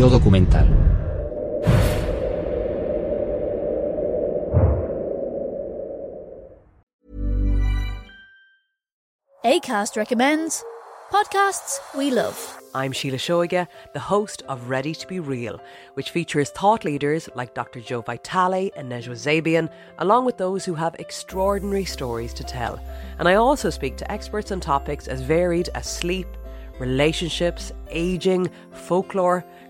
Yo documental. ACAST recommends podcasts we love. I'm Sheila Shoiga, the host of Ready to Be Real, which features thought leaders like Dr. Joe Vitale and Nejwa Zabian, along with those who have extraordinary stories to tell. And I also speak to experts on topics as varied as sleep, relationships, aging, folklore,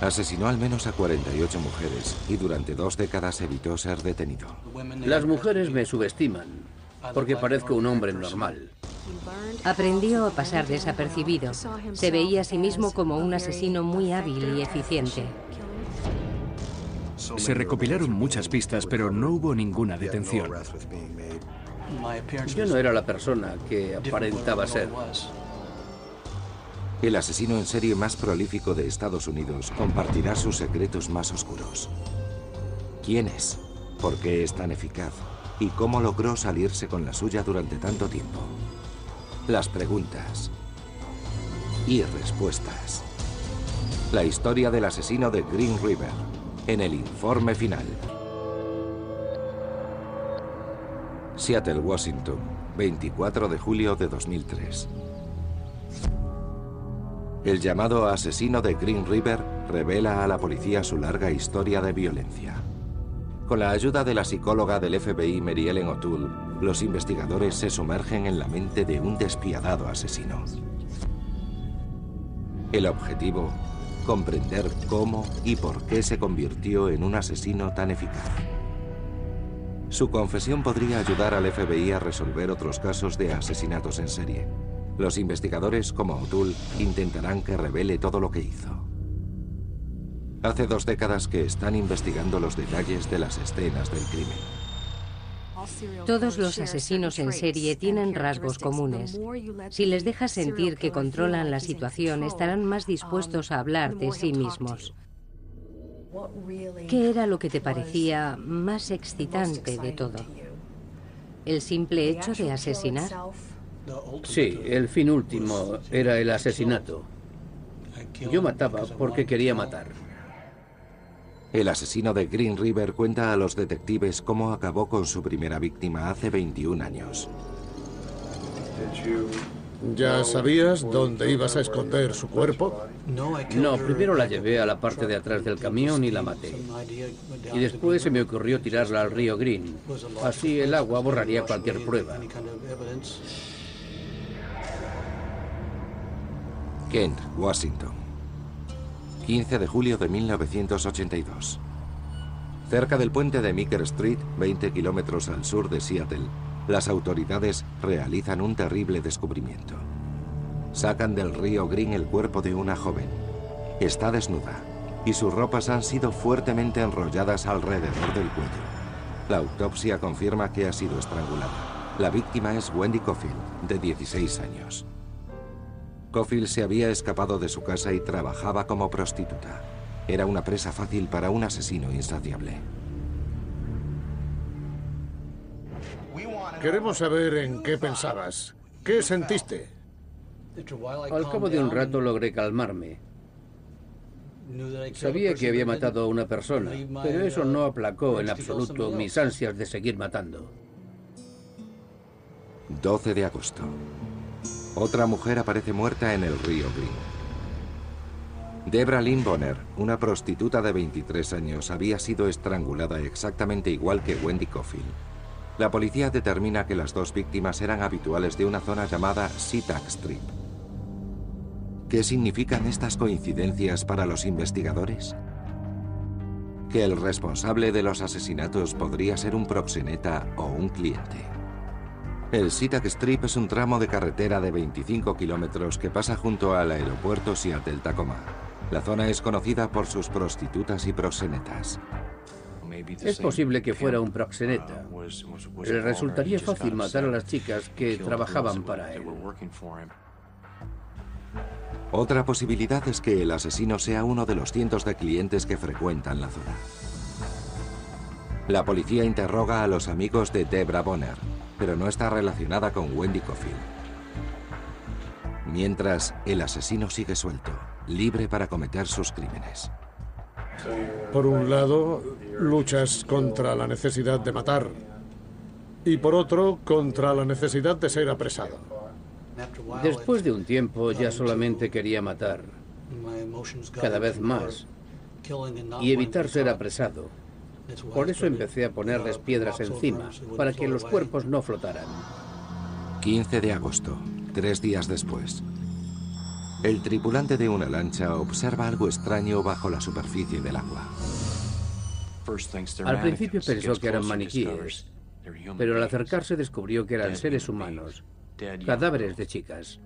Asesinó al menos a 48 mujeres y durante dos décadas evitó ser detenido. Las mujeres me subestiman porque parezco un hombre normal. Aprendió a pasar desapercibido. Se veía a sí mismo como un asesino muy hábil y eficiente. Se recopilaron muchas pistas, pero no hubo ninguna detención. Yo no era la persona que aparentaba ser. El asesino en serie más prolífico de Estados Unidos compartirá sus secretos más oscuros. ¿Quién es? ¿Por qué es tan eficaz? ¿Y cómo logró salirse con la suya durante tanto tiempo? Las preguntas y respuestas. La historia del asesino de Green River en el informe final. Seattle, Washington, 24 de julio de 2003. El llamado asesino de Green River revela a la policía su larga historia de violencia. Con la ayuda de la psicóloga del FBI Mary Ellen O'Toole, los investigadores se sumergen en la mente de un despiadado asesino. El objetivo, comprender cómo y por qué se convirtió en un asesino tan eficaz. Su confesión podría ayudar al FBI a resolver otros casos de asesinatos en serie. Los investigadores, como O'Toole, intentarán que revele todo lo que hizo. Hace dos décadas que están investigando los detalles de las escenas del crimen. Todos los asesinos en serie tienen rasgos comunes. Si les dejas sentir que controlan la situación, estarán más dispuestos a hablar de sí mismos. ¿Qué era lo que te parecía más excitante de todo? ¿El simple hecho de asesinar? Sí, el fin último era el asesinato. Yo mataba porque quería matar. El asesino de Green River cuenta a los detectives cómo acabó con su primera víctima hace 21 años. ¿Ya sabías dónde ibas a esconder su cuerpo? No, primero la llevé a la parte de atrás del camión y la maté. Y después se me ocurrió tirarla al río Green. Así el agua borraría cualquier prueba. Kent, Washington. 15 de julio de 1982. Cerca del puente de Meeker Street, 20 kilómetros al sur de Seattle, las autoridades realizan un terrible descubrimiento. Sacan del río Green el cuerpo de una joven. Está desnuda y sus ropas han sido fuertemente enrolladas alrededor del cuello. La autopsia confirma que ha sido estrangulada. La víctima es Wendy Cofield, de 16 años. Cofield se había escapado de su casa y trabajaba como prostituta. Era una presa fácil para un asesino insaciable. Queremos saber en qué pensabas. ¿Qué sentiste? Al cabo de un rato logré calmarme. Sabía que había matado a una persona, pero eso no aplacó en absoluto mis ansias de seguir matando. 12 de agosto. Otra mujer aparece muerta en el río Green. Debra Lynn Bonner, una prostituta de 23 años, había sido estrangulada exactamente igual que Wendy Cofield. La policía determina que las dos víctimas eran habituales de una zona llamada SeaTac Strip. ¿Qué significan estas coincidencias para los investigadores? Que el responsable de los asesinatos podría ser un proxeneta o un cliente. El SeaTac Strip es un tramo de carretera de 25 kilómetros que pasa junto al aeropuerto Seattle-Tacoma. La zona es conocida por sus prostitutas y proxenetas. Es posible que fuera un proxeneta. Le resultaría fácil matar a las chicas que trabajaban para él. Otra posibilidad es que el asesino sea uno de los cientos de clientes que frecuentan la zona. La policía interroga a los amigos de Debra Bonner, pero no está relacionada con Wendy Cofield. Mientras, el asesino sigue suelto libre para cometer sus crímenes. Por un lado, luchas contra la necesidad de matar y por otro, contra la necesidad de ser apresado. Después de un tiempo ya solamente quería matar, cada vez más, y evitar ser apresado. Por eso empecé a ponerles piedras encima, para que los cuerpos no flotaran. 15 de agosto, tres días después. El tripulante de una lancha observa algo extraño bajo la superficie del agua. Al principio pensó que eran maniquíes, pero al acercarse descubrió que eran seres humanos, cadáveres de chicas.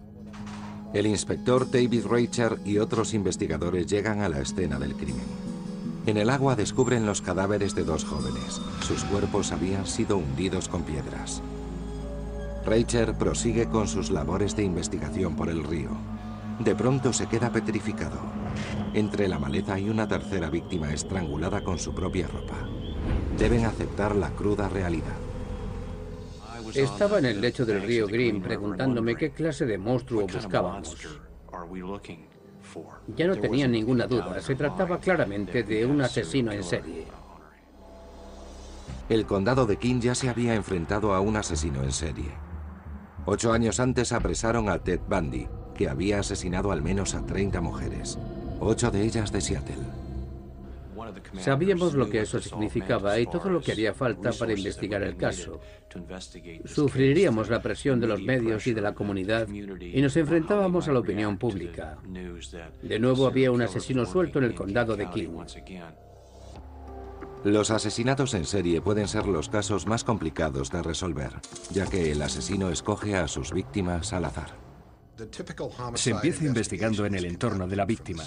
El inspector David Reicher y otros investigadores llegan a la escena del crimen. En el agua descubren los cadáveres de dos jóvenes. Sus cuerpos habían sido hundidos con piedras. Reicher prosigue con sus labores de investigación por el río. De pronto se queda petrificado. Entre la maleza hay una tercera víctima estrangulada con su propia ropa. Deben aceptar la cruda realidad. Estaba en el lecho del río Green preguntándome qué clase de monstruo buscábamos. Ya no tenía ninguna duda, se trataba claramente de un asesino en serie. El condado de King ya se había enfrentado a un asesino en serie. Ocho años antes apresaron a Ted Bundy, que había asesinado al menos a 30 mujeres, ocho de ellas de Seattle. Sabíamos lo que eso significaba y todo lo que haría falta para investigar el caso. Sufriríamos la presión de los medios y de la comunidad y nos enfrentábamos a la opinión pública. De nuevo había un asesino suelto en el condado de King. Los asesinatos en serie pueden ser los casos más complicados de resolver, ya que el asesino escoge a sus víctimas al azar. Se empieza investigando en el entorno de la víctima.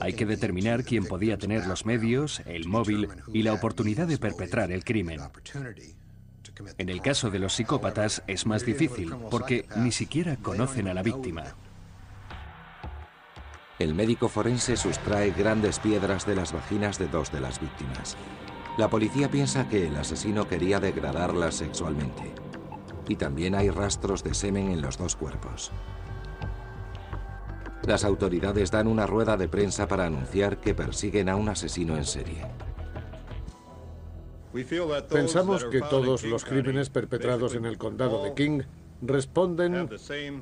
Hay que determinar quién podía tener los medios, el móvil y la oportunidad de perpetrar el crimen. En el caso de los psicópatas es más difícil porque ni siquiera conocen a la víctima. El médico forense sustrae grandes piedras de las vaginas de dos de las víctimas. La policía piensa que el asesino quería degradarlas sexualmente. Y también hay rastros de semen en los dos cuerpos. Las autoridades dan una rueda de prensa para anunciar que persiguen a un asesino en serie. Pensamos que todos los crímenes perpetrados en el condado de King responden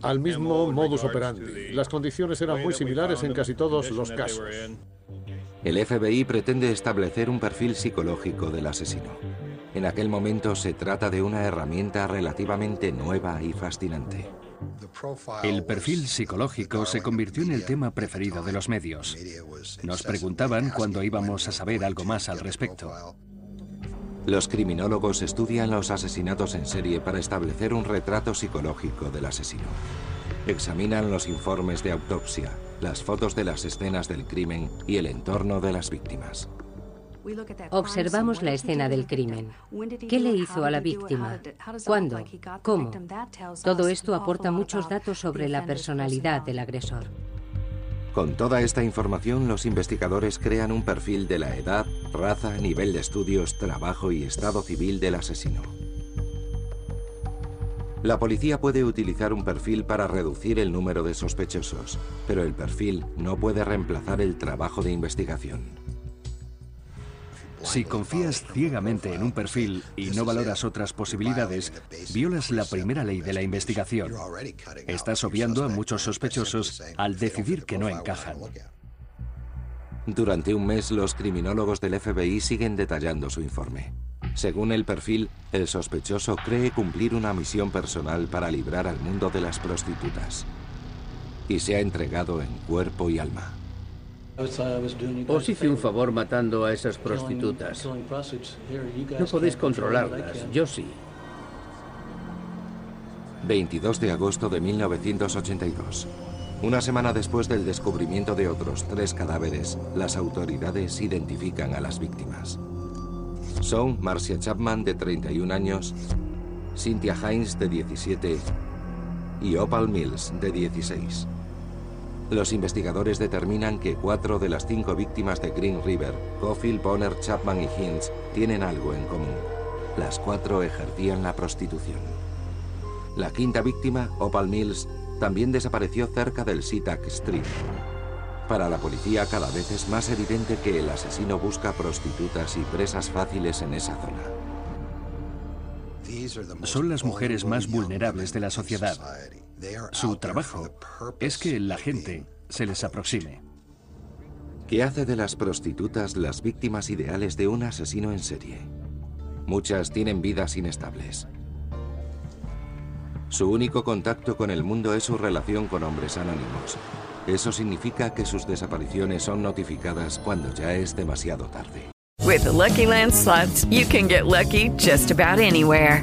al mismo modus operandi. Las condiciones eran muy similares en casi todos los casos. El FBI pretende establecer un perfil psicológico del asesino. En aquel momento se trata de una herramienta relativamente nueva y fascinante. El perfil psicológico se convirtió en el tema preferido de los medios. Nos preguntaban cuándo íbamos a saber algo más al respecto. Los criminólogos estudian los asesinatos en serie para establecer un retrato psicológico del asesino. Examinan los informes de autopsia, las fotos de las escenas del crimen y el entorno de las víctimas. Observamos la escena del crimen. ¿Qué le hizo a la víctima? ¿Cuándo? ¿Cómo? Todo esto aporta muchos datos sobre la personalidad del agresor. Con toda esta información, los investigadores crean un perfil de la edad, raza, nivel de estudios, trabajo y estado civil del asesino. La policía puede utilizar un perfil para reducir el número de sospechosos, pero el perfil no puede reemplazar el trabajo de investigación. Si confías ciegamente en un perfil y no valoras otras posibilidades, violas la primera ley de la investigación. Estás obviando a muchos sospechosos al decidir que no encajan. Durante un mes, los criminólogos del FBI siguen detallando su informe. Según el perfil, el sospechoso cree cumplir una misión personal para librar al mundo de las prostitutas. Y se ha entregado en cuerpo y alma. Os hice un favor matando a esas prostitutas. No podéis controlarlas, yo sí. 22 de agosto de 1982. Una semana después del descubrimiento de otros tres cadáveres, las autoridades identifican a las víctimas. Son Marcia Chapman, de 31 años, Cynthia Hines, de 17, y Opal Mills, de 16. Los investigadores determinan que cuatro de las cinco víctimas de Green River, Cofield, Bonner, Chapman y Hines, tienen algo en común. Las cuatro ejercían la prostitución. La quinta víctima, Opal Mills, también desapareció cerca del Sitak Street. Para la policía cada vez es más evidente que el asesino busca prostitutas y presas fáciles en esa zona. Son las mujeres más vulnerables de la sociedad. Su trabajo es que la gente se les aproxime. ¿Qué hace de las prostitutas las víctimas ideales de un asesino en serie? Muchas tienen vidas inestables. Su único contacto con el mundo es su relación con hombres anónimos. Eso significa que sus desapariciones son notificadas cuando ya es demasiado tarde. With the Lucky Land slots, you can get lucky just about anywhere.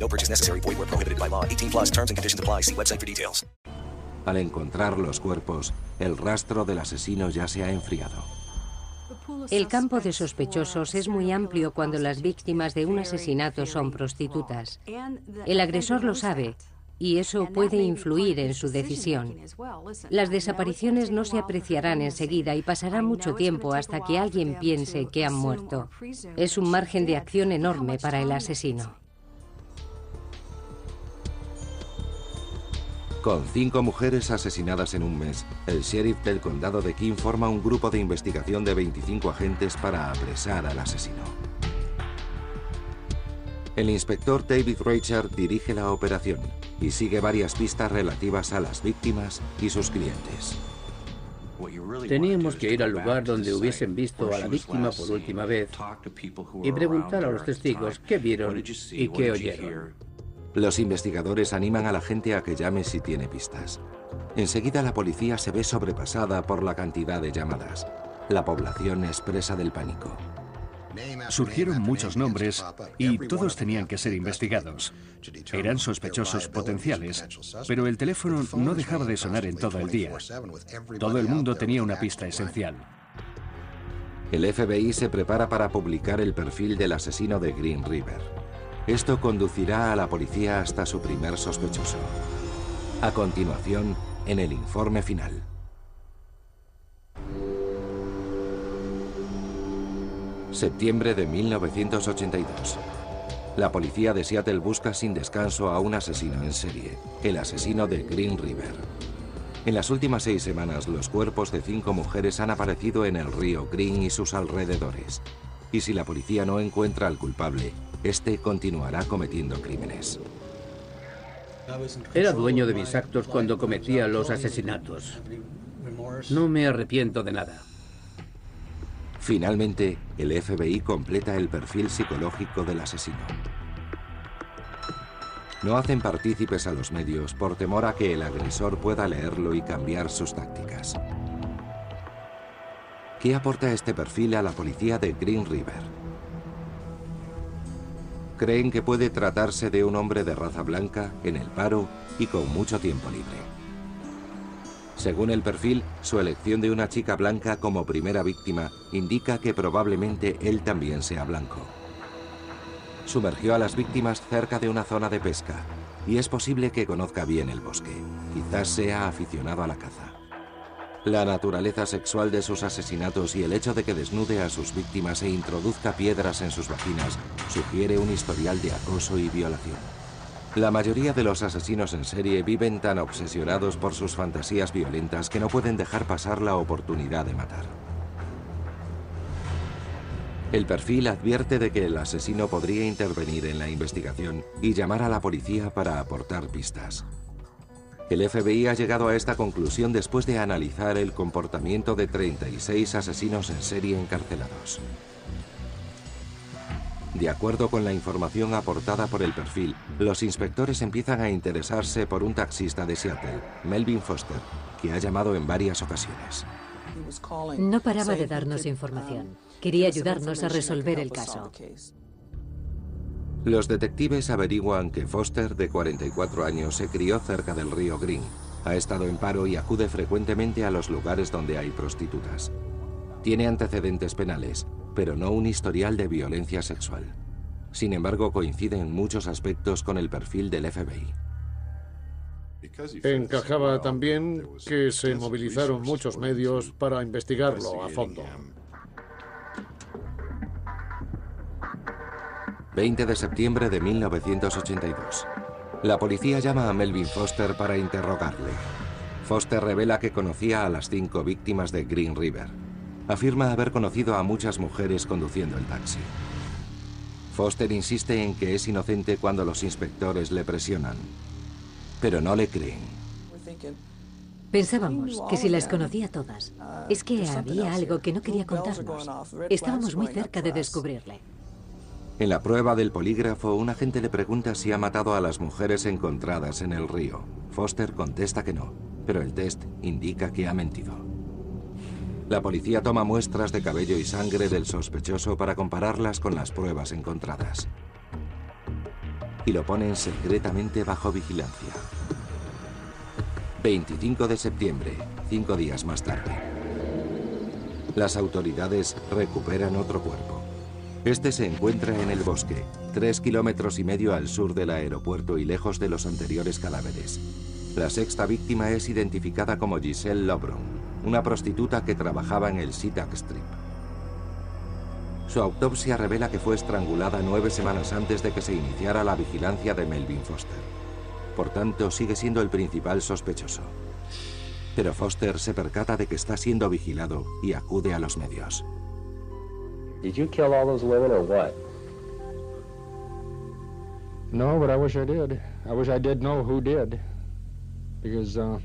No purchase necessary. Void where prohibited by law. 18 plus terms and conditions apply. See website for details. Al encontrar los cuerpos, el rastro del asesino ya se ha enfriado. El campo de sospechosos es muy amplio cuando las víctimas de un asesinato son prostitutas. El agresor lo sabe y eso puede influir en su decisión. Las desapariciones no se apreciarán enseguida y pasará mucho tiempo hasta que alguien piense que han muerto. Es un margen de acción enorme para el asesino. Con cinco mujeres asesinadas en un mes, el sheriff del condado de King forma un grupo de investigación de 25 agentes para apresar al asesino. El inspector David Richard dirige la operación y sigue varias pistas relativas a las víctimas y sus clientes. Teníamos que ir al lugar donde hubiesen visto a la víctima por última vez y preguntar a los testigos qué vieron y qué oyeron. Los investigadores animan a la gente a que llame si tiene pistas. Enseguida la policía se ve sobrepasada por la cantidad de llamadas. La población expresa del pánico. Surgieron muchos nombres y todos tenían que ser investigados. Eran sospechosos potenciales, pero el teléfono no dejaba de sonar en todo el día. Todo el mundo tenía una pista esencial. El FBI se prepara para publicar el perfil del asesino de Green River. Esto conducirá a la policía hasta su primer sospechoso. A continuación, en el informe final. Septiembre de 1982. La policía de Seattle busca sin descanso a un asesino en serie, el asesino de Green River. En las últimas seis semanas, los cuerpos de cinco mujeres han aparecido en el río Green y sus alrededores. Y si la policía no encuentra al culpable, este continuará cometiendo crímenes. Era dueño de mis actos cuando cometía los asesinatos. No me arrepiento de nada. Finalmente, el FBI completa el perfil psicológico del asesino. No hacen partícipes a los medios por temor a que el agresor pueda leerlo y cambiar sus tácticas. ¿Qué aporta este perfil a la policía de Green River? Creen que puede tratarse de un hombre de raza blanca, en el paro y con mucho tiempo libre. Según el perfil, su elección de una chica blanca como primera víctima indica que probablemente él también sea blanco. Sumergió a las víctimas cerca de una zona de pesca y es posible que conozca bien el bosque. Quizás sea aficionado a la caza. La naturaleza sexual de sus asesinatos y el hecho de que desnude a sus víctimas e introduzca piedras en sus vaginas sugiere un historial de acoso y violación. La mayoría de los asesinos en serie viven tan obsesionados por sus fantasías violentas que no pueden dejar pasar la oportunidad de matar. El perfil advierte de que el asesino podría intervenir en la investigación y llamar a la policía para aportar pistas. El FBI ha llegado a esta conclusión después de analizar el comportamiento de 36 asesinos en serie encarcelados. De acuerdo con la información aportada por el perfil, los inspectores empiezan a interesarse por un taxista de Seattle, Melvin Foster, que ha llamado en varias ocasiones. No paraba de darnos información. Quería ayudarnos a resolver el caso. Los detectives averiguan que Foster, de 44 años, se crió cerca del río Green. Ha estado en paro y acude frecuentemente a los lugares donde hay prostitutas. Tiene antecedentes penales, pero no un historial de violencia sexual. Sin embargo, coincide en muchos aspectos con el perfil del FBI. Encajaba también que se movilizaron muchos medios para investigarlo a fondo. 20 de septiembre de 1982. La policía llama a Melvin Foster para interrogarle. Foster revela que conocía a las cinco víctimas de Green River. Afirma haber conocido a muchas mujeres conduciendo el taxi. Foster insiste en que es inocente cuando los inspectores le presionan, pero no le creen. Pensábamos que si las conocía todas, es que había algo que no quería contarnos. Estábamos muy cerca de descubrirle. En la prueba del polígrafo, un agente le pregunta si ha matado a las mujeres encontradas en el río. Foster contesta que no, pero el test indica que ha mentido. La policía toma muestras de cabello y sangre del sospechoso para compararlas con las pruebas encontradas. Y lo ponen secretamente bajo vigilancia. 25 de septiembre, cinco días más tarde. Las autoridades recuperan otro cuerpo. Este se encuentra en el bosque, tres kilómetros y medio al sur del aeropuerto y lejos de los anteriores cadáveres. La sexta víctima es identificada como Giselle Lobron, una prostituta que trabajaba en el SeaTac Strip. Su autopsia revela que fue estrangulada nueve semanas antes de que se iniciara la vigilancia de Melvin Foster. Por tanto, sigue siendo el principal sospechoso. Pero Foster se percata de que está siendo vigilado y acude a los medios. Did you kill all those women or what? No, but I wish I did. I wish I did know who did. Because uh,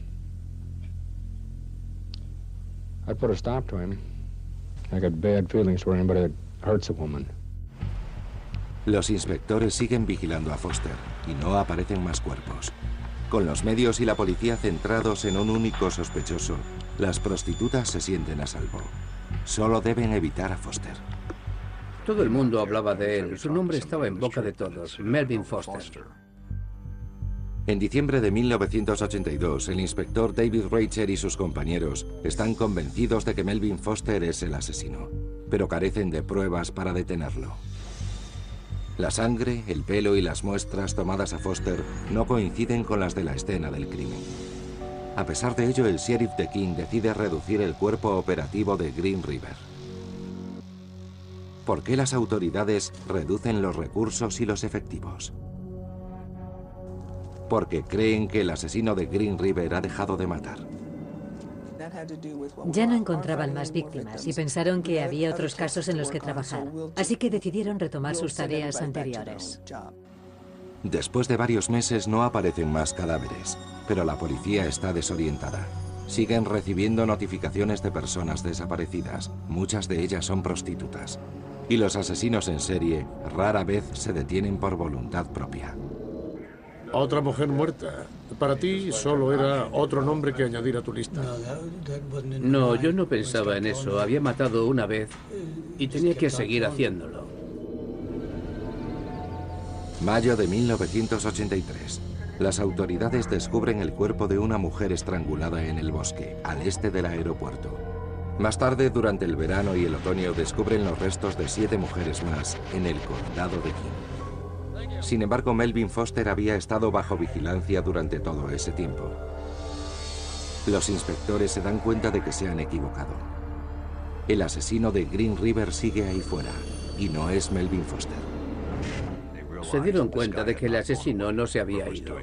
I put a stop to him. I got bad feelings for anybody that hurts a woman. Los inspectores siguen vigilando a Foster y no aparecen más cuerpos. Con los medios y la policía centrados en un único sospechoso, las prostitutas se sienten a salvo. Solo deben evitar a Foster. Todo el mundo hablaba de él. Su nombre estaba en boca de todos. Melvin Foster. En diciembre de 1982, el inspector David Reicher y sus compañeros están convencidos de que Melvin Foster es el asesino, pero carecen de pruebas para detenerlo. La sangre, el pelo y las muestras tomadas a Foster no coinciden con las de la escena del crimen. A pesar de ello, el sheriff de King decide reducir el cuerpo operativo de Green River. ¿Por qué las autoridades reducen los recursos y los efectivos? Porque creen que el asesino de Green River ha dejado de matar. Ya no encontraban más víctimas y pensaron que había otros casos en los que trabajar. Así que decidieron retomar sus tareas anteriores. Después de varios meses no aparecen más cadáveres, pero la policía está desorientada. Siguen recibiendo notificaciones de personas desaparecidas, muchas de ellas son prostitutas. Y los asesinos en serie rara vez se detienen por voluntad propia. Otra mujer muerta. Para ti solo era otro nombre que añadir a tu lista. No, yo no pensaba en eso. Había matado una vez y tenía que seguir haciéndolo. Mayo de 1983. Las autoridades descubren el cuerpo de una mujer estrangulada en el bosque, al este del aeropuerto. Más tarde, durante el verano y el otoño, descubren los restos de siete mujeres más en el condado de King. Sin embargo, Melvin Foster había estado bajo vigilancia durante todo ese tiempo. Los inspectores se dan cuenta de que se han equivocado. El asesino de Green River sigue ahí fuera, y no es Melvin Foster. Se dieron cuenta de que el asesino no se había ido.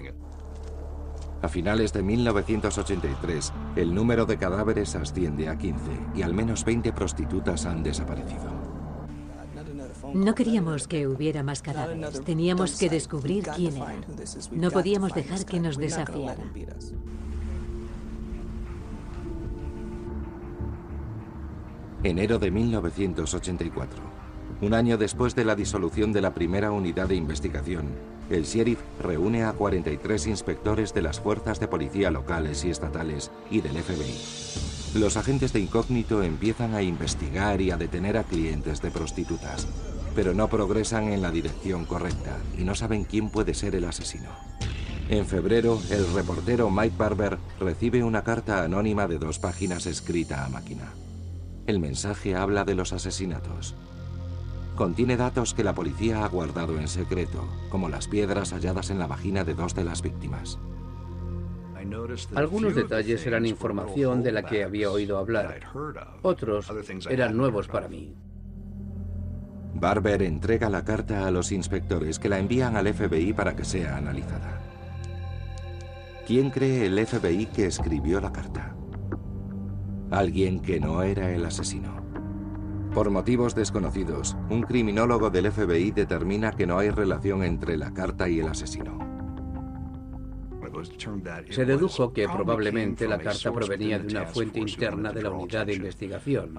A finales de 1983, el número de cadáveres asciende a 15 y al menos 20 prostitutas han desaparecido. No queríamos que hubiera más cadáveres. Teníamos que descubrir quién eran. No podíamos dejar que nos desafiaran. Enero de 1984. Un año después de la disolución de la primera unidad de investigación, el sheriff reúne a 43 inspectores de las fuerzas de policía locales y estatales y del FBI. Los agentes de incógnito empiezan a investigar y a detener a clientes de prostitutas, pero no progresan en la dirección correcta y no saben quién puede ser el asesino. En febrero, el reportero Mike Barber recibe una carta anónima de dos páginas escrita a máquina. El mensaje habla de los asesinatos. Contiene datos que la policía ha guardado en secreto, como las piedras halladas en la vagina de dos de las víctimas. Algunos detalles eran información de la que había oído hablar. Otros eran nuevos para mí. Barber entrega la carta a los inspectores que la envían al FBI para que sea analizada. ¿Quién cree el FBI que escribió la carta? Alguien que no era el asesino. Por motivos desconocidos, un criminólogo del FBI determina que no hay relación entre la carta y el asesino. Se dedujo que probablemente la carta provenía de una fuente interna de la unidad de investigación.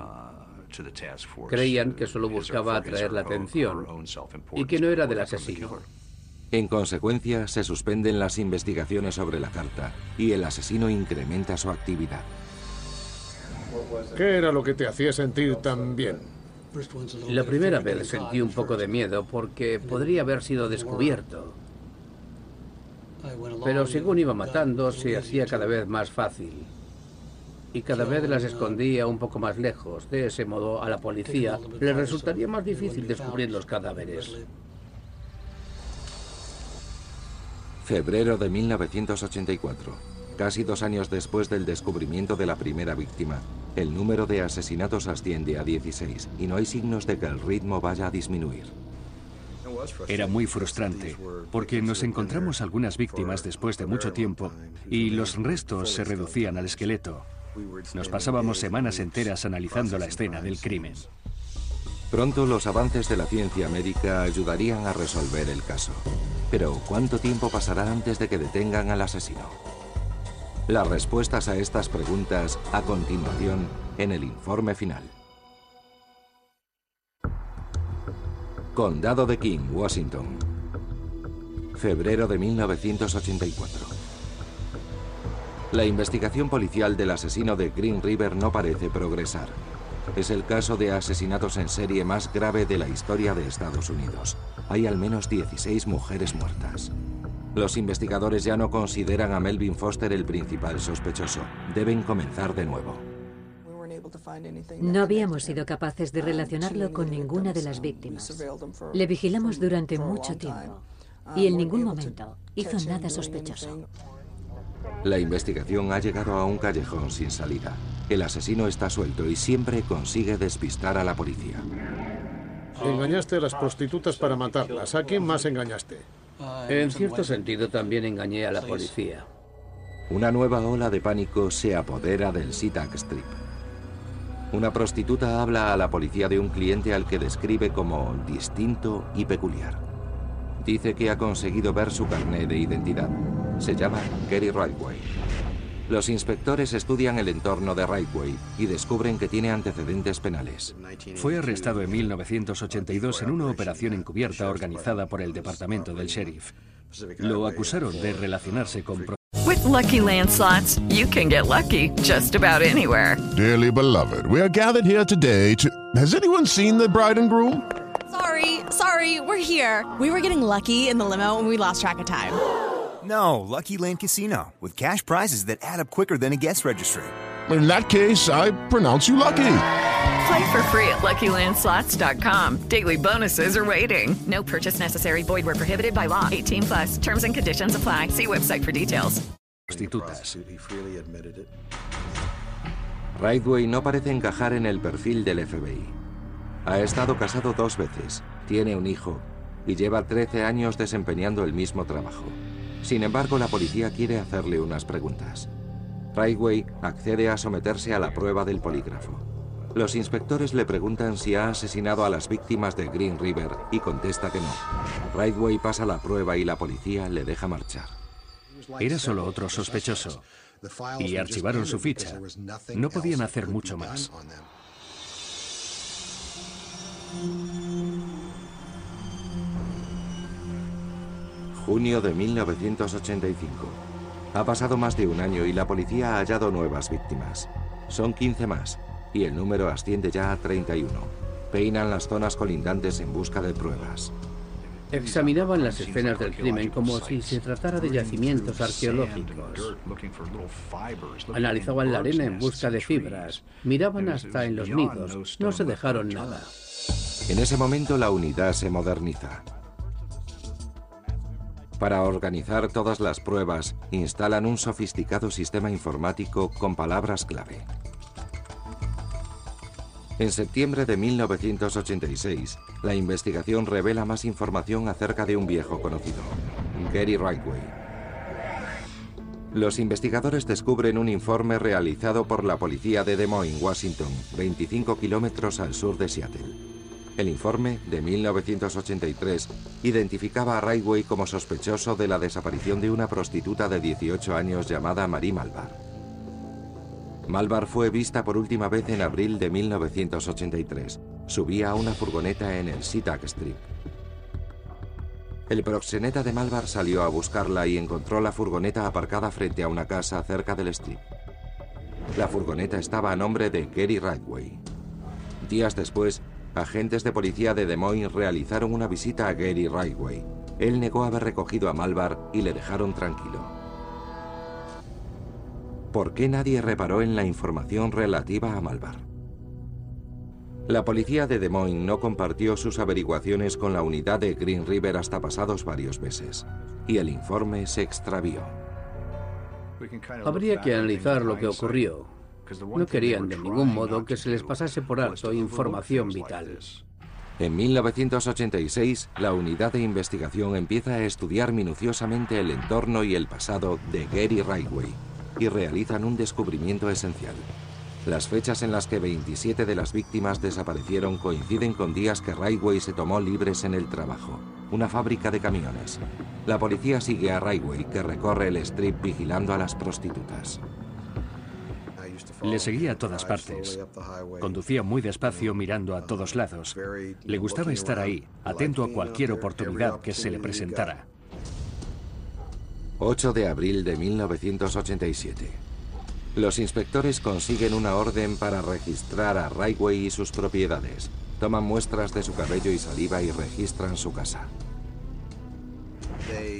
Creían que solo buscaba atraer la atención y que no era del asesino. En consecuencia, se suspenden las investigaciones sobre la carta y el asesino incrementa su actividad. ¿Qué era lo que te hacía sentir tan bien? La primera vez sentí un poco de miedo porque podría haber sido descubierto. Pero según iba matando, se hacía cada vez más fácil. Y cada vez las escondía un poco más lejos. De ese modo, a la policía le resultaría más difícil descubrir los cadáveres. Febrero de 1984. Casi dos años después del descubrimiento de la primera víctima, el número de asesinatos asciende a 16 y no hay signos de que el ritmo vaya a disminuir. Era muy frustrante, porque nos encontramos algunas víctimas después de mucho tiempo y los restos se reducían al esqueleto. Nos pasábamos semanas enteras analizando la escena del crimen. Pronto los avances de la ciencia médica ayudarían a resolver el caso. Pero ¿cuánto tiempo pasará antes de que detengan al asesino? Las respuestas a estas preguntas a continuación en el informe final. Condado de King, Washington. Febrero de 1984. La investigación policial del asesino de Green River no parece progresar. Es el caso de asesinatos en serie más grave de la historia de Estados Unidos. Hay al menos 16 mujeres muertas. Los investigadores ya no consideran a Melvin Foster el principal sospechoso. Deben comenzar de nuevo. No habíamos sido capaces de relacionarlo con ninguna de las víctimas. Le vigilamos durante mucho tiempo y en ningún momento hizo nada sospechoso. La investigación ha llegado a un callejón sin salida. El asesino está suelto y siempre consigue despistar a la policía. Engañaste a las prostitutas para matarlas. ¿A quién más engañaste? En cierto sentido también engañé a la policía. Una nueva ola de pánico se apodera del Sitak Strip. Una prostituta habla a la policía de un cliente al que describe como distinto y peculiar. Dice que ha conseguido ver su carné de identidad. Se llama Gary Rightway. Los inspectores estudian el entorno de Rightway y descubren que tiene antecedentes penales. Fue arrestado en 1982 en una operación encubierta organizada por el departamento del sheriff. Lo acusaron de relacionarse con With lucky landslots, you can get lucky just about anywhere. Dearly beloved, we are gathered here today to. Has anyone seen the bride and groom? Sorry, sorry, we're here. We were getting lucky in the limo and we lost track of time. No, Lucky Land Casino, with cash prizes that add up quicker than a guest registry. In that case, I pronounce you lucky. Play for free at LuckyLandSlots.com. Daily bonuses are waiting. No purchase necessary. Void where prohibited by law. 18 plus. Terms and conditions apply. See website for details. prostitutas. Rideway no parece encajar en el perfil del FBI. Ha estado casado dos veces, tiene un hijo y lleva 13 años desempeñando el mismo trabajo. Sin embargo, la policía quiere hacerle unas preguntas. Rideway accede a someterse a la prueba del polígrafo. Los inspectores le preguntan si ha asesinado a las víctimas de Green River y contesta que no. Rideway pasa la prueba y la policía le deja marchar. Era solo otro sospechoso. Y archivaron su ficha. No podían hacer mucho más. Junio de 1985. Ha pasado más de un año y la policía ha hallado nuevas víctimas. Son 15 más y el número asciende ya a 31. Peinan las zonas colindantes en busca de pruebas. Examinaban las escenas del crimen como si se tratara de yacimientos arqueológicos. Analizaban la arena en busca de fibras. Miraban hasta en los nidos. No se dejaron nada. En ese momento la unidad se moderniza. Para organizar todas las pruebas, instalan un sofisticado sistema informático con palabras clave. En septiembre de 1986, la investigación revela más información acerca de un viejo conocido, Gary Rightway. Los investigadores descubren un informe realizado por la policía de Des Moines, Washington, 25 kilómetros al sur de Seattle. El informe, de 1983, identificaba a Rightway como sospechoso de la desaparición de una prostituta de 18 años llamada Marie Malvar. Malvar fue vista por última vez en abril de 1983. Subía a una furgoneta en el Sitak Strip. El proxeneta de Malvar salió a buscarla y encontró la furgoneta aparcada frente a una casa cerca del strip. La furgoneta estaba a nombre de Gary Rightway. Días después, agentes de policía de Des Moines realizaron una visita a Gary Rightway. Él negó haber recogido a Malvar y le dejaron tranquilo. ¿Por qué nadie reparó en la información relativa a Malvar? La policía de Des Moines no compartió sus averiguaciones con la unidad de Green River hasta pasados varios meses, y el informe se extravió. Habría que analizar lo que ocurrió. No querían de ningún modo que se les pasase por alto información vital. En 1986, la unidad de investigación empieza a estudiar minuciosamente el entorno y el pasado de Gary Rightway y realizan un descubrimiento esencial. Las fechas en las que 27 de las víctimas desaparecieron coinciden con días que Rightway se tomó libres en el trabajo, una fábrica de camiones. La policía sigue a Rightway, que recorre el strip vigilando a las prostitutas. Le seguía a todas partes. Conducía muy despacio mirando a todos lados. Le gustaba estar ahí, atento a cualquier oportunidad que se le presentara. 8 de abril de 1987. Los inspectores consiguen una orden para registrar a Raigway y sus propiedades. Toman muestras de su cabello y saliva y registran su casa.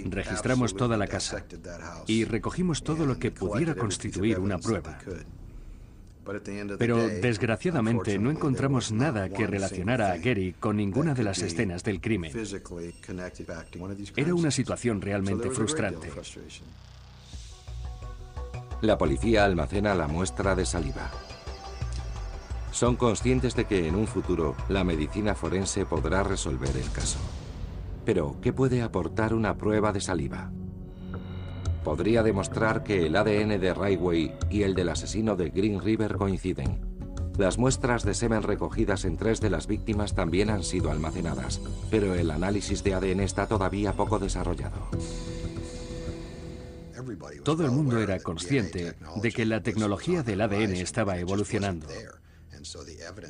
Registramos toda la casa y recogimos todo lo que pudiera constituir una prueba. Pero desgraciadamente no encontramos nada que relacionara a Gary con ninguna de las escenas del crimen. Era una situación realmente frustrante. La policía almacena la muestra de saliva. Son conscientes de que en un futuro la medicina forense podrá resolver el caso. Pero, ¿qué puede aportar una prueba de saliva? Podría demostrar que el ADN de Railway y el del asesino de Green River coinciden. Las muestras de semen recogidas en tres de las víctimas también han sido almacenadas, pero el análisis de ADN está todavía poco desarrollado. Todo el mundo era consciente de que la tecnología del ADN estaba evolucionando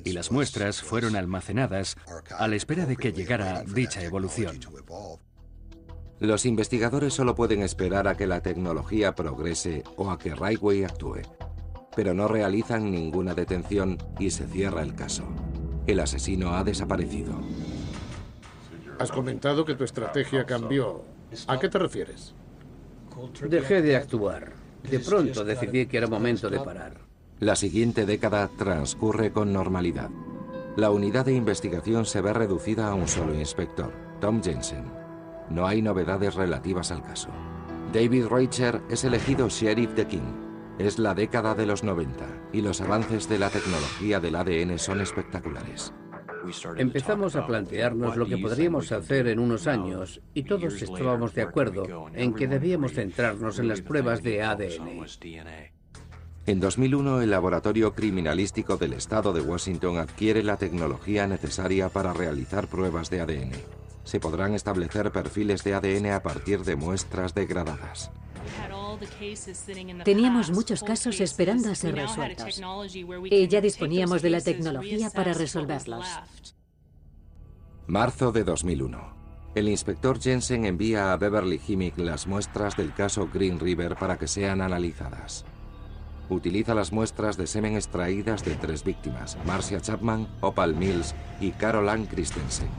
y las muestras fueron almacenadas a la espera de que llegara dicha evolución. Los investigadores solo pueden esperar a que la tecnología progrese o a que Railway actúe, pero no realizan ninguna detención y se cierra el caso. El asesino ha desaparecido. Has comentado que tu estrategia cambió. ¿A qué te refieres? Dejé de actuar. De pronto decidí que era momento de parar. La siguiente década transcurre con normalidad. La unidad de investigación se ve reducida a un solo inspector, Tom Jensen. No hay novedades relativas al caso. David Reicher es elegido sheriff de King. Es la década de los 90 y los avances de la tecnología del ADN son espectaculares. Empezamos a plantearnos lo que podríamos hacer en unos años y todos estábamos de acuerdo en que debíamos centrarnos en las pruebas de ADN. En 2001, el Laboratorio Criminalístico del Estado de Washington adquiere la tecnología necesaria para realizar pruebas de ADN. Se podrán establecer perfiles de ADN a partir de muestras degradadas. Teníamos muchos casos esperando a ser resueltos y ya disponíamos de la tecnología para resolverlos. Marzo de 2001. El inspector Jensen envía a Beverly Himmick las muestras del caso Green River para que sean analizadas. Utiliza las muestras de semen extraídas de tres víctimas, Marcia Chapman, Opal Mills y Carol Ann Christensen.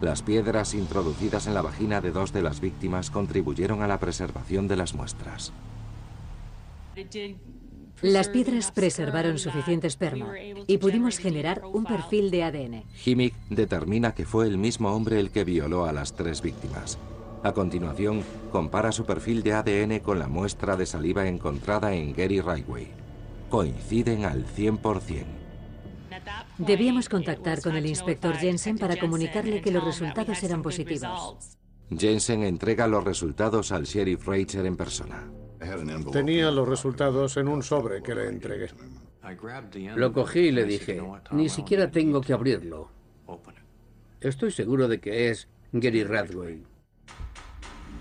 Las piedras introducidas en la vagina de dos de las víctimas contribuyeron a la preservación de las muestras. Las piedras preservaron suficiente esperma y pudimos generar un perfil de ADN. Himmick determina que fue el mismo hombre el que violó a las tres víctimas. A continuación, compara su perfil de ADN con la muestra de saliva encontrada en Gary Railway. Coinciden al 100%. Debíamos contactar con el inspector Jensen para comunicarle que los resultados eran positivos. Jensen entrega los resultados al sheriff Reicher en persona. Tenía los resultados en un sobre que le entregué. Lo cogí y le dije, ni siquiera tengo que abrirlo. Estoy seguro de que es Gary Radway.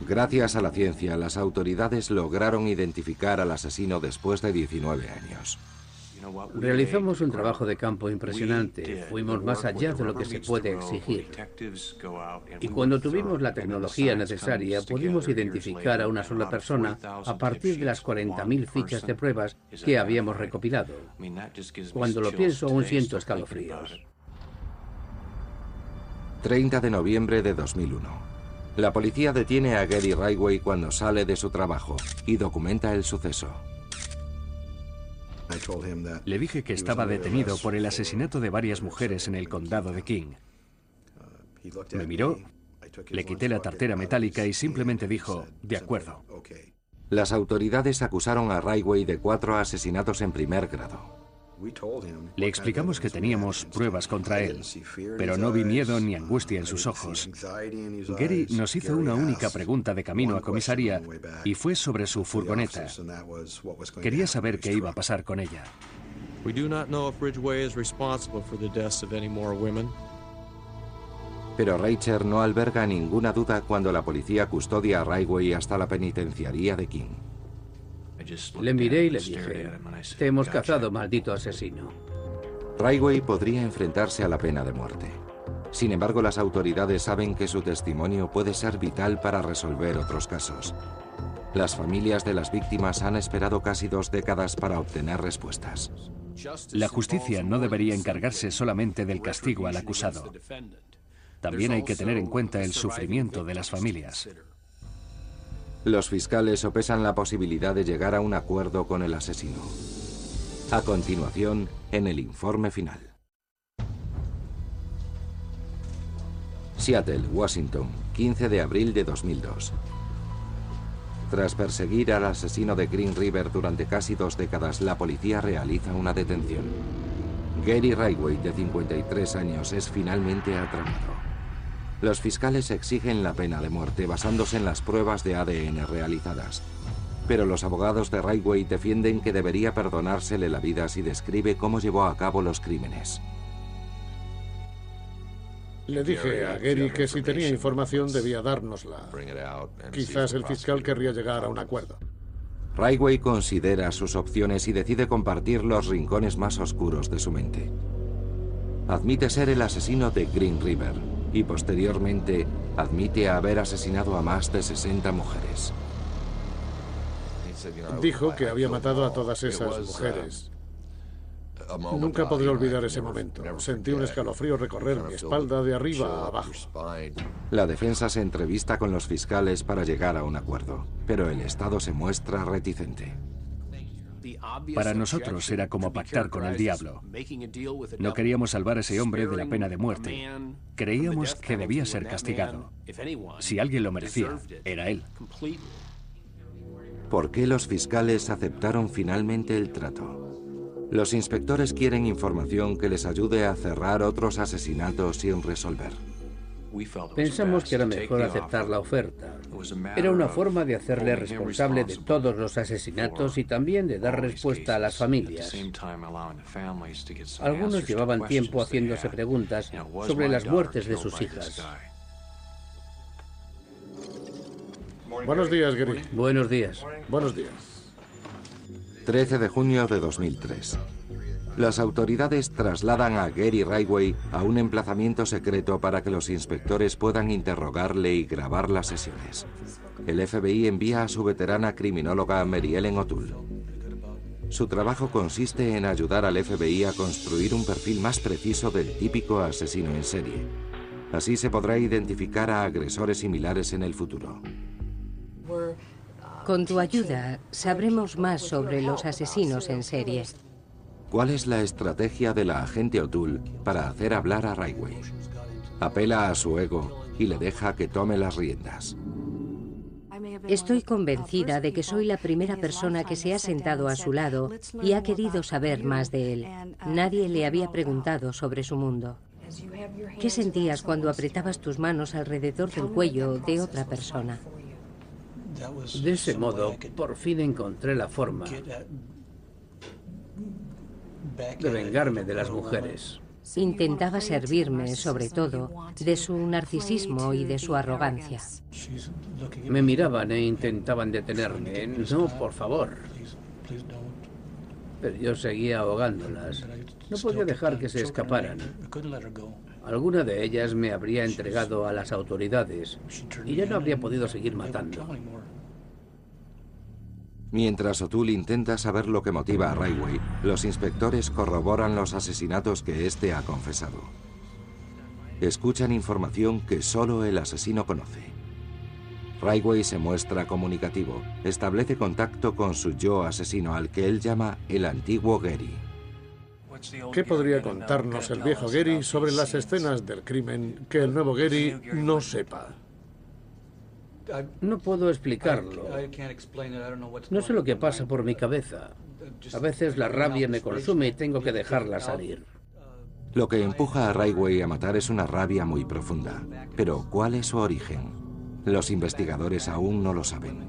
Gracias a la ciencia, las autoridades lograron identificar al asesino después de 19 años. Realizamos un trabajo de campo impresionante. Fuimos más allá de lo que se puede exigir. Y cuando tuvimos la tecnología necesaria, pudimos identificar a una sola persona a partir de las 40.000 fichas de pruebas que habíamos recopilado. Cuando lo pienso, aún siento escalofríos. 30 de noviembre de 2001. La policía detiene a Gary Railway cuando sale de su trabajo y documenta el suceso. Le dije que estaba detenido por el asesinato de varias mujeres en el condado de King. Me miró, le quité la tartera metálica y simplemente dijo, de acuerdo. Las autoridades acusaron a Railway de cuatro asesinatos en primer grado. Le explicamos que teníamos pruebas contra él, pero no vi miedo ni angustia en sus ojos. Gary nos hizo una única pregunta de camino a comisaría y fue sobre su furgoneta. Quería saber qué iba a pasar con ella. Pero Rachel no alberga ninguna duda cuando la policía custodia a Railway hasta la penitenciaría de King. Le miré y le dije, te hemos cazado, maldito asesino. Railway podría enfrentarse a la pena de muerte. Sin embargo, las autoridades saben que su testimonio puede ser vital para resolver otros casos. Las familias de las víctimas han esperado casi dos décadas para obtener respuestas. La justicia no debería encargarse solamente del castigo al acusado. También hay que tener en cuenta el sufrimiento de las familias. Los fiscales sopesan la posibilidad de llegar a un acuerdo con el asesino. A continuación, en el informe final. Seattle, Washington, 15 de abril de 2002. Tras perseguir al asesino de Green River durante casi dos décadas, la policía realiza una detención. Gary Rayway, de 53 años, es finalmente atrapado. Los fiscales exigen la pena de muerte basándose en las pruebas de ADN realizadas. Pero los abogados de Rayway defienden que debería perdonársele la vida si describe cómo llevó a cabo los crímenes. Le dije a Gary que si tenía información debía dárnosla. Quizás el fiscal querría llegar a un acuerdo. Rayway considera sus opciones y decide compartir los rincones más oscuros de su mente. Admite ser el asesino de Green River y posteriormente admite haber asesinado a más de 60 mujeres. Dijo que había matado a todas esas mujeres Nunca podré olvidar ese momento. Sentí un escalofrío recorrer mi espalda de arriba a abajo. La defensa se entrevista con los fiscales para llegar a un acuerdo, pero el Estado se muestra reticente. Para nosotros era como pactar con el diablo. No queríamos salvar a ese hombre de la pena de muerte. Creíamos que debía ser castigado. Si alguien lo merecía, era él. ¿Por qué los fiscales aceptaron finalmente el trato? Los inspectores quieren información que les ayude a cerrar otros asesinatos sin resolver. Pensamos que era mejor aceptar la oferta. Era una forma de hacerle responsable de todos los asesinatos y también de dar respuesta a las familias. Algunos llevaban tiempo haciéndose preguntas sobre las muertes de sus hijas. Buenos días, Gary. Buenos días. Buenos días. 13 de junio de 2003. Las autoridades trasladan a Gary Rayway a un emplazamiento secreto para que los inspectores puedan interrogarle y grabar las sesiones. El FBI envía a su veterana criminóloga Mary Ellen O'Toole. Su trabajo consiste en ayudar al FBI a construir un perfil más preciso del típico asesino en serie. Así se podrá identificar a agresores similares en el futuro. Con tu ayuda, sabremos más sobre los asesinos en serie. ¿Cuál es la estrategia de la agente O'Toole para hacer hablar a Rayway? Apela a su ego y le deja que tome las riendas. Estoy convencida de que soy la primera persona que se ha sentado a su lado y ha querido saber más de él. Nadie le había preguntado sobre su mundo. ¿Qué sentías cuando apretabas tus manos alrededor del cuello de otra persona? De ese modo, por fin encontré la forma de vengarme de las mujeres. Intentaba servirme, sobre todo, de su narcisismo y de su arrogancia. Me miraban e intentaban detenerme. No, por favor. Pero yo seguía ahogándolas. No podía dejar que se escaparan. Alguna de ellas me habría entregado a las autoridades y ya no habría podido seguir matando. Mientras O'Toole intenta saber lo que motiva a Rayway, los inspectores corroboran los asesinatos que éste ha confesado. Escuchan información que solo el asesino conoce. Rayway se muestra comunicativo, establece contacto con su yo asesino al que él llama el antiguo Gary. ¿Qué podría contarnos el viejo Gary sobre las escenas del crimen que el nuevo Gary no sepa? No puedo explicarlo. No sé lo que pasa por mi cabeza. A veces la rabia me consume y tengo que dejarla salir. Lo que empuja a Rayway a matar es una rabia muy profunda. Pero ¿cuál es su origen? Los investigadores aún no lo saben.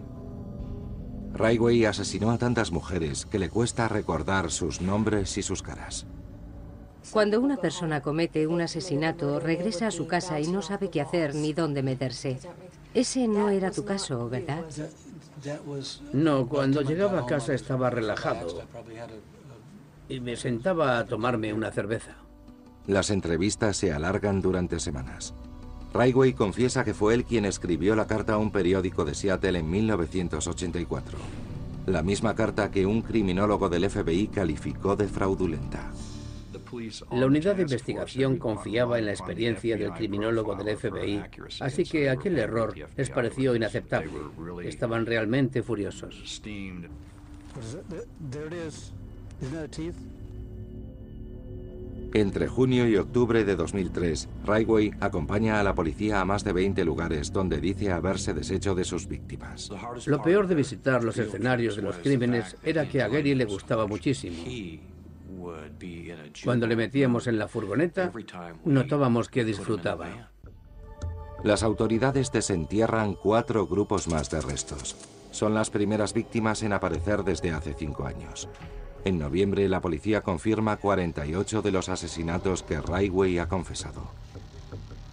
Rayway asesinó a tantas mujeres que le cuesta recordar sus nombres y sus caras. Cuando una persona comete un asesinato, regresa a su casa y no sabe qué hacer ni dónde meterse. Ese no era tu caso, ¿verdad? No, cuando llegaba a casa estaba relajado y me sentaba a tomarme una cerveza. Las entrevistas se alargan durante semanas. Raigway confiesa que fue él quien escribió la carta a un periódico de Seattle en 1984. La misma carta que un criminólogo del FBI calificó de fraudulenta. La unidad de investigación confiaba en la experiencia del criminólogo del FBI, así que aquel error les pareció inaceptable. Estaban realmente furiosos. Entre junio y octubre de 2003, Raigway acompaña a la policía a más de 20 lugares donde dice haberse deshecho de sus víctimas. Lo peor de visitar los escenarios de los crímenes era que a Gary le gustaba muchísimo. Cuando le metíamos en la furgoneta, notábamos que disfrutaba. Las autoridades desentierran cuatro grupos más de restos. Son las primeras víctimas en aparecer desde hace cinco años. En noviembre, la policía confirma 48 de los asesinatos que Raigway ha confesado.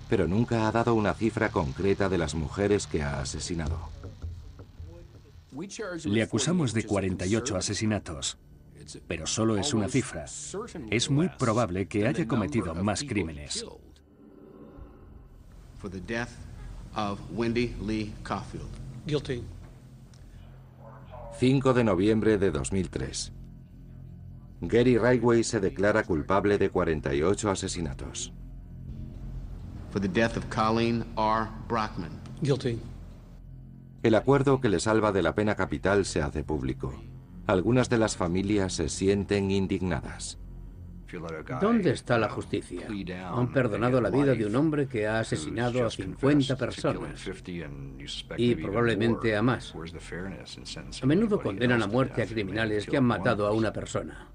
Pero nunca ha dado una cifra concreta de las mujeres que ha asesinado. Le acusamos de 48 asesinatos, pero solo es una cifra. Es muy probable que haya cometido más crímenes. 5 de noviembre de 2003. Gary Raigway se declara culpable de 48 asesinatos. For the death of Colleen R. Brockman. Guilty. El acuerdo que le salva de la pena capital se hace público. Algunas de las familias se sienten indignadas. ¿Dónde está la justicia? Han perdonado la vida de un hombre que ha asesinado a 50 personas y probablemente a más. A menudo condenan a muerte a criminales que han matado a una persona.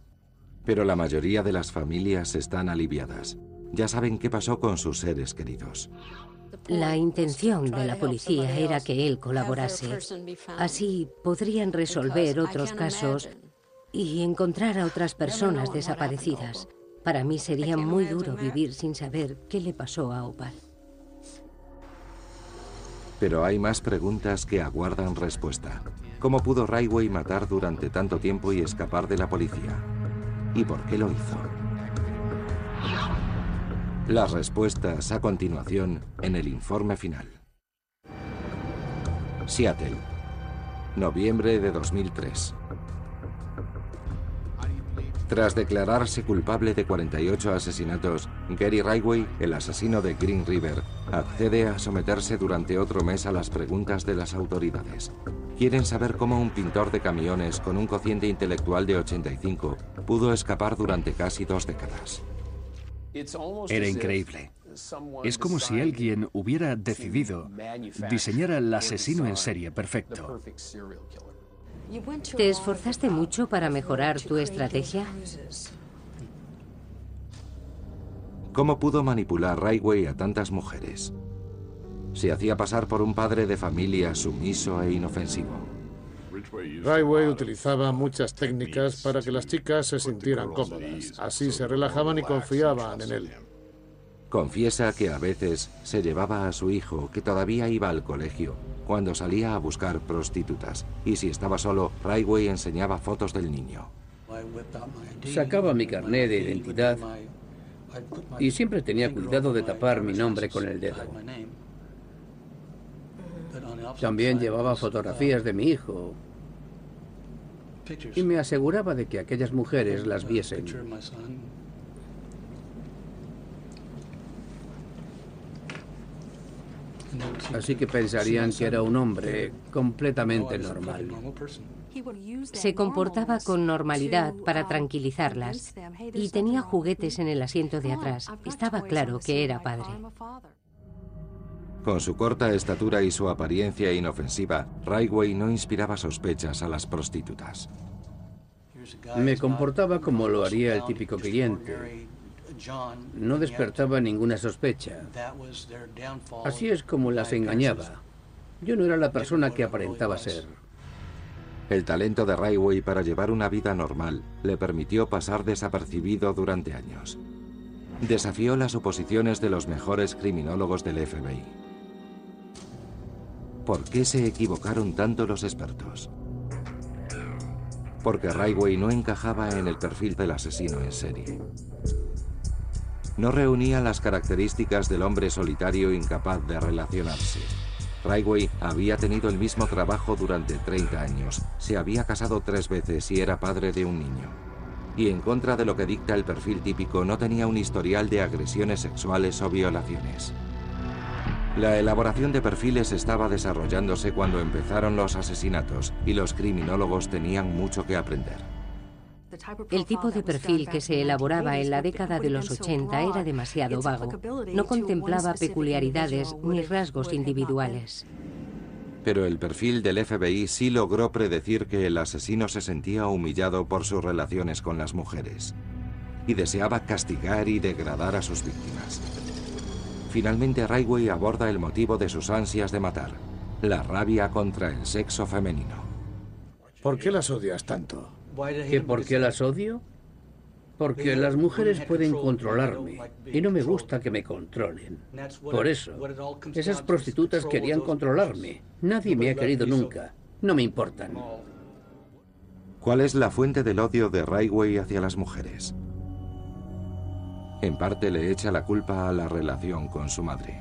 Pero la mayoría de las familias están aliviadas. Ya saben qué pasó con sus seres queridos. La intención de la policía era que él colaborase. Así podrían resolver otros casos y encontrar a otras personas desaparecidas. Para mí sería muy duro vivir sin saber qué le pasó a Opal. Pero hay más preguntas que aguardan respuesta. ¿Cómo pudo Railway matar durante tanto tiempo y escapar de la policía? ¿Y por qué lo hizo? Las respuestas a continuación en el informe final. Seattle, noviembre de 2003. Tras declararse culpable de 48 asesinatos, Gary Railway, el asesino de Green River, accede a someterse durante otro mes a las preguntas de las autoridades. Quieren saber cómo un pintor de camiones con un cociente intelectual de 85 pudo escapar durante casi dos décadas. Era increíble. Es como si alguien hubiera decidido diseñar al asesino en serie perfecto. ¿Te esforzaste mucho para mejorar tu estrategia? ¿Cómo pudo manipular Railway a tantas mujeres? Se hacía pasar por un padre de familia sumiso e inofensivo. Railway utilizaba muchas técnicas para que las chicas se sintieran cómodas. Así se relajaban y confiaban en él. Confiesa que a veces se llevaba a su hijo, que todavía iba al colegio, cuando salía a buscar prostitutas. Y si estaba solo, Railway enseñaba fotos del niño. Sacaba mi carnet de identidad y siempre tenía cuidado de tapar mi nombre con el dedo. También llevaba fotografías de mi hijo y me aseguraba de que aquellas mujeres las viesen. Así que pensarían que era un hombre completamente normal. Se comportaba con normalidad para tranquilizarlas y tenía juguetes en el asiento de atrás. Estaba claro que era padre. Con su corta estatura y su apariencia inofensiva, Railway no inspiraba sospechas a las prostitutas. Me comportaba como lo haría el típico cliente. No despertaba ninguna sospecha. Así es como las engañaba. Yo no era la persona que aparentaba ser. El talento de Railway para llevar una vida normal le permitió pasar desapercibido durante años. Desafió las oposiciones de los mejores criminólogos del FBI. ¿Por qué se equivocaron tanto los expertos? Porque Railway no encajaba en el perfil del asesino en serie. no reunía las características del hombre solitario incapaz de relacionarse. Raigway había tenido el mismo trabajo durante 30 años, se había casado tres veces y era padre de un niño. Y en contra de lo que dicta el perfil típico, no tenía un historial de agresiones sexuales o violaciones. La elaboración de perfiles estaba desarrollándose cuando empezaron los asesinatos y los criminólogos tenían mucho que aprender. El tipo de perfil que se elaboraba en la década de los 80 era demasiado vago. No contemplaba peculiaridades ni rasgos individuales. Pero el perfil del FBI sí logró predecir que el asesino se sentía humillado por sus relaciones con las mujeres y deseaba castigar y degradar a sus víctimas. Finalmente Railway aborda el motivo de sus ansias de matar, la rabia contra el sexo femenino. ¿Por qué las odias tanto? ¿Que por qué las odio? Porque las mujeres pueden controlarme y no me gusta que me controlen. Por eso, esas prostitutas querían controlarme. Nadie me ha querido nunca. No me importan. ¿Cuál es la fuente del odio de Railway hacia las mujeres? En parte le echa la culpa a la relación con su madre.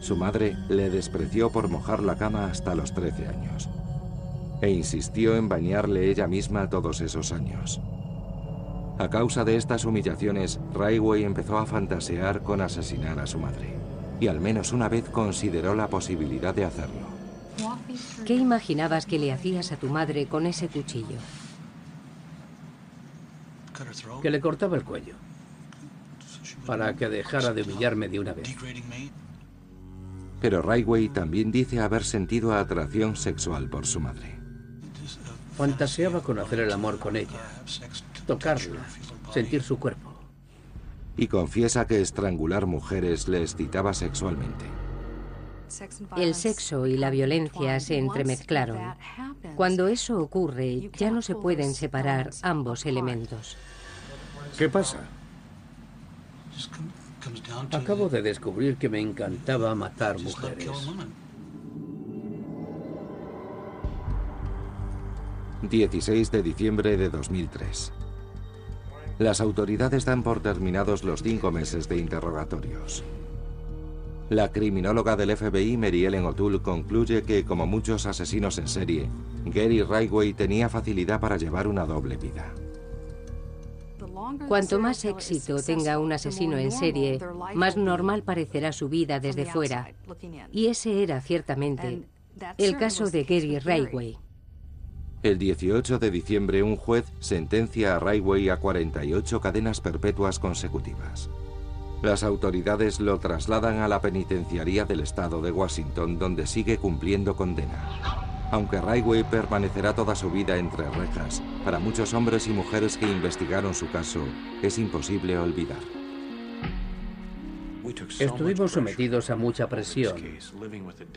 Su madre le despreció por mojar la cama hasta los 13 años e insistió en bañarle ella misma todos esos años. A causa de estas humillaciones, Railway empezó a fantasear con asesinar a su madre, y al menos una vez consideró la posibilidad de hacerlo. ¿Qué imaginabas que le hacías a tu madre con ese cuchillo? Que le cortaba el cuello. Para que dejara de humillarme de una vez. Pero Railway también dice haber sentido atracción sexual por su madre. Fantaseaba con hacer el amor con ella, tocarla, sentir su cuerpo. Y confiesa que estrangular mujeres le excitaba sexualmente. El sexo y la violencia se entremezclaron. Cuando eso ocurre, ya no se pueden separar ambos elementos. ¿Qué pasa? Acabo de descubrir que me encantaba matar mujeres. 16 de diciembre de 2003. Las autoridades dan por terminados los cinco meses de interrogatorios. La criminóloga del FBI, Mary Ellen O'Toole, concluye que, como muchos asesinos en serie, Gary Railway tenía facilidad para llevar una doble vida. Cuanto más éxito tenga un asesino en serie, más normal parecerá su vida desde fuera. Y ese era ciertamente el caso de Gary Railway. El 18 de diciembre un juez sentencia a Railway a 48 cadenas perpetuas consecutivas. Las autoridades lo trasladan a la penitenciaría del estado de Washington donde sigue cumpliendo condena. Aunque Railway permanecerá toda su vida entre rejas, para muchos hombres y mujeres que investigaron su caso es imposible olvidar. Estuvimos sometidos a mucha presión.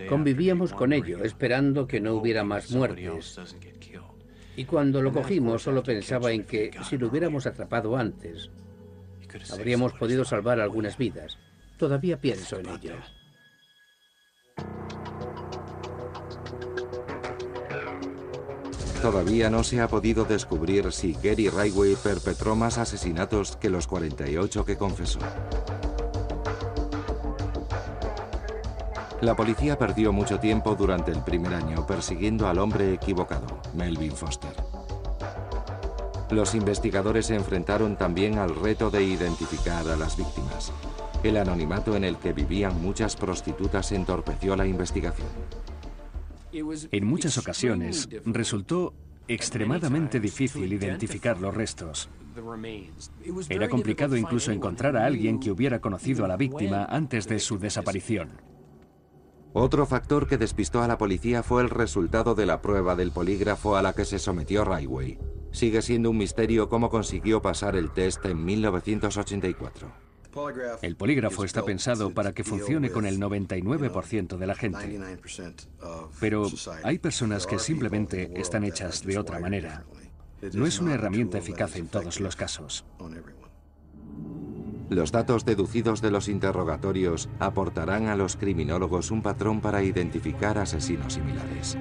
Convivíamos con ello, esperando que no hubiera más muertes. Y cuando lo cogimos solo pensaba en que si lo hubiéramos atrapado antes, habríamos podido salvar algunas vidas. Todavía pienso en ello. Todavía no se ha podido descubrir si Gary Railway perpetró más asesinatos que los 48 que confesó. La policía perdió mucho tiempo durante el primer año persiguiendo al hombre equivocado, Melvin Foster. Los investigadores se enfrentaron también al reto de identificar a las víctimas. El anonimato en el que vivían muchas prostitutas entorpeció la investigación. En muchas ocasiones resultó extremadamente difícil identificar los restos. Era complicado incluso encontrar a alguien que hubiera conocido a la víctima antes de su desaparición. Otro factor que despistó a la policía fue el resultado de la prueba del polígrafo a la que se sometió Railway. Sigue siendo un misterio cómo consiguió pasar el test en 1984. El polígrafo está pensado para que funcione con el 99% de la gente. Pero hay personas que simplemente están hechas de otra manera. No es una herramienta eficaz en todos los casos. Los datos deducidos de los interrogatorios aportarán a los criminólogos un patrón para identificar asesinos similares.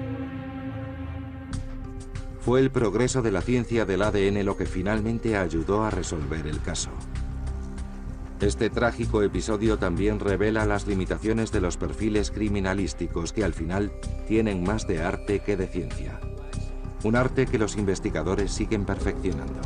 Fue el progreso de la ciencia del ADN lo que finalmente ayudó a resolver el caso. Este trágico episodio también revela las limitaciones de los perfiles criminalísticos que al final tienen más de arte que de ciencia. Un arte que los investigadores siguen perfeccionando.